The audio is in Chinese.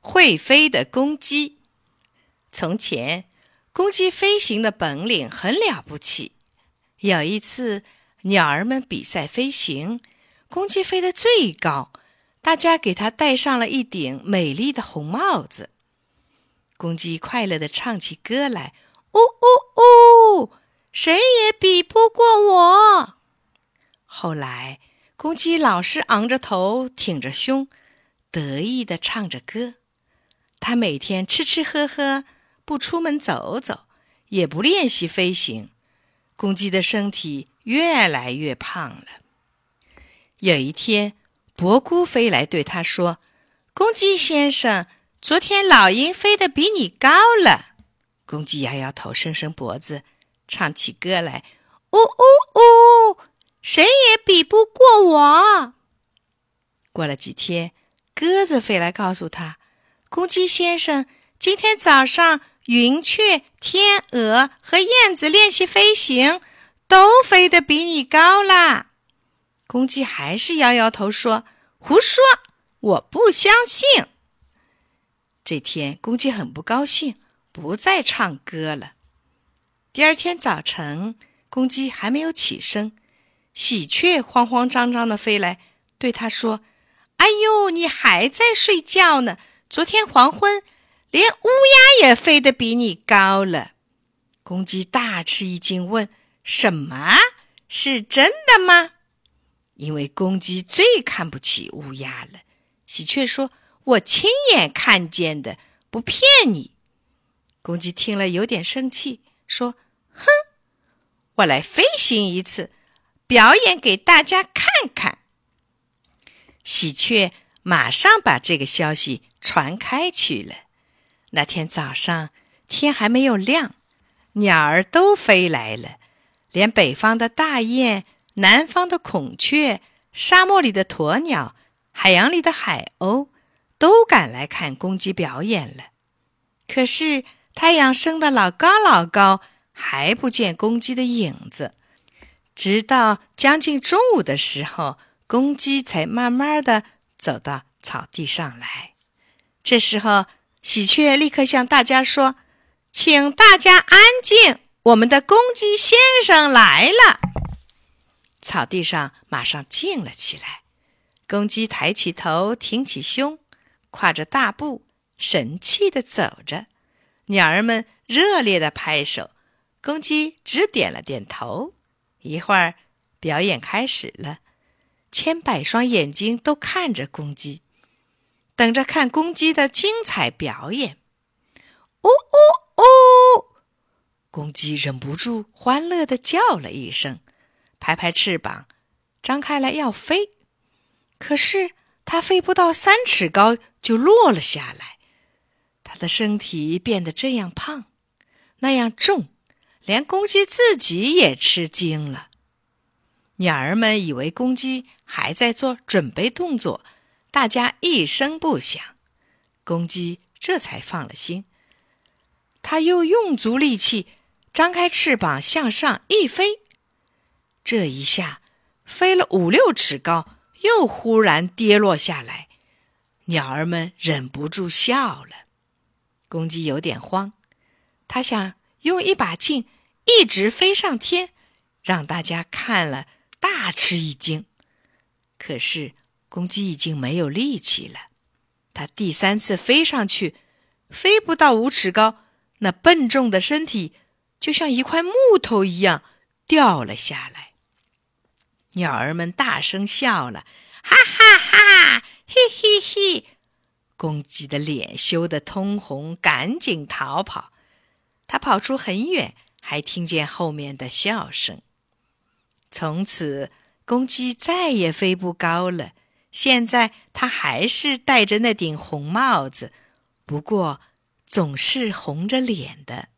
会飞的公鸡。从前，公鸡飞行的本领很了不起。有一次，鸟儿们比赛飞行，公鸡飞得最高，大家给它戴上了一顶美丽的红帽子。公鸡快乐地唱起歌来：“呜呜呜，谁也比不过我。”后来，公鸡老是昂着头，挺着胸，得意地唱着歌。他每天吃吃喝喝，不出门走走，也不练习飞行。公鸡的身体越来越胖了。有一天，伯姑飞来对他说：“公鸡先生，昨天老鹰飞得比你高了。”公鸡摇摇头，伸伸脖子，唱起歌来：“呜呜呜，谁也比不过我。”过了几天，鸽子飞来告诉他。公鸡先生，今天早上云雀、天鹅和燕子练习飞行，都飞得比你高啦。公鸡还是摇摇头说：“胡说，我不相信。”这天，公鸡很不高兴，不再唱歌了。第二天早晨，公鸡还没有起身，喜鹊慌慌张张的飞来，对他说：“哎呦，你还在睡觉呢！”昨天黄昏，连乌鸦也飞得比你高了。公鸡大吃一惊，问：“什么？是真的吗？”因为公鸡最看不起乌鸦了。喜鹊说：“我亲眼看见的，不骗你。”公鸡听了有点生气，说：“哼，我来飞行一次，表演给大家看看。”喜鹊马上把这个消息。传开去了。那天早上，天还没有亮，鸟儿都飞来了，连北方的大雁、南方的孔雀、沙漠里的鸵鸟、海洋里的海鸥，都赶来看公鸡表演了。可是太阳升得老高老高，还不见公鸡的影子。直到将近中午的时候，公鸡才慢慢的走到草地上来。这时候，喜鹊立刻向大家说：“请大家安静，我们的公鸡先生来了。”草地上马上静了起来。公鸡抬起头，挺起胸，跨着大步，神气地走着。鸟儿们热烈地拍手，公鸡只点了点头。一会儿，表演开始了，千百双眼睛都看着公鸡。等着看公鸡的精彩表演，呜呜呜！公鸡忍不住欢乐的叫了一声，拍拍翅膀，张开来要飞。可是它飞不到三尺高就落了下来。它的身体变得这样胖，那样重，连公鸡自己也吃惊了。鸟儿们以为公鸡还在做准备动作。大家一声不响，公鸡这才放了心。他又用足力气，张开翅膀向上一飞。这一下飞了五六尺高，又忽然跌落下来。鸟儿们忍不住笑了。公鸡有点慌，他想用一把劲一直飞上天，让大家看了大吃一惊。可是。公鸡已经没有力气了，它第三次飞上去，飞不到五尺高，那笨重的身体就像一块木头一样掉了下来。鸟儿们大声笑了，哈哈哈，嘿嘿嘿！公鸡的脸羞得通红，赶紧逃跑。它跑出很远，还听见后面的笑声。从此，公鸡再也飞不高了。现在他还是戴着那顶红帽子，不过总是红着脸的。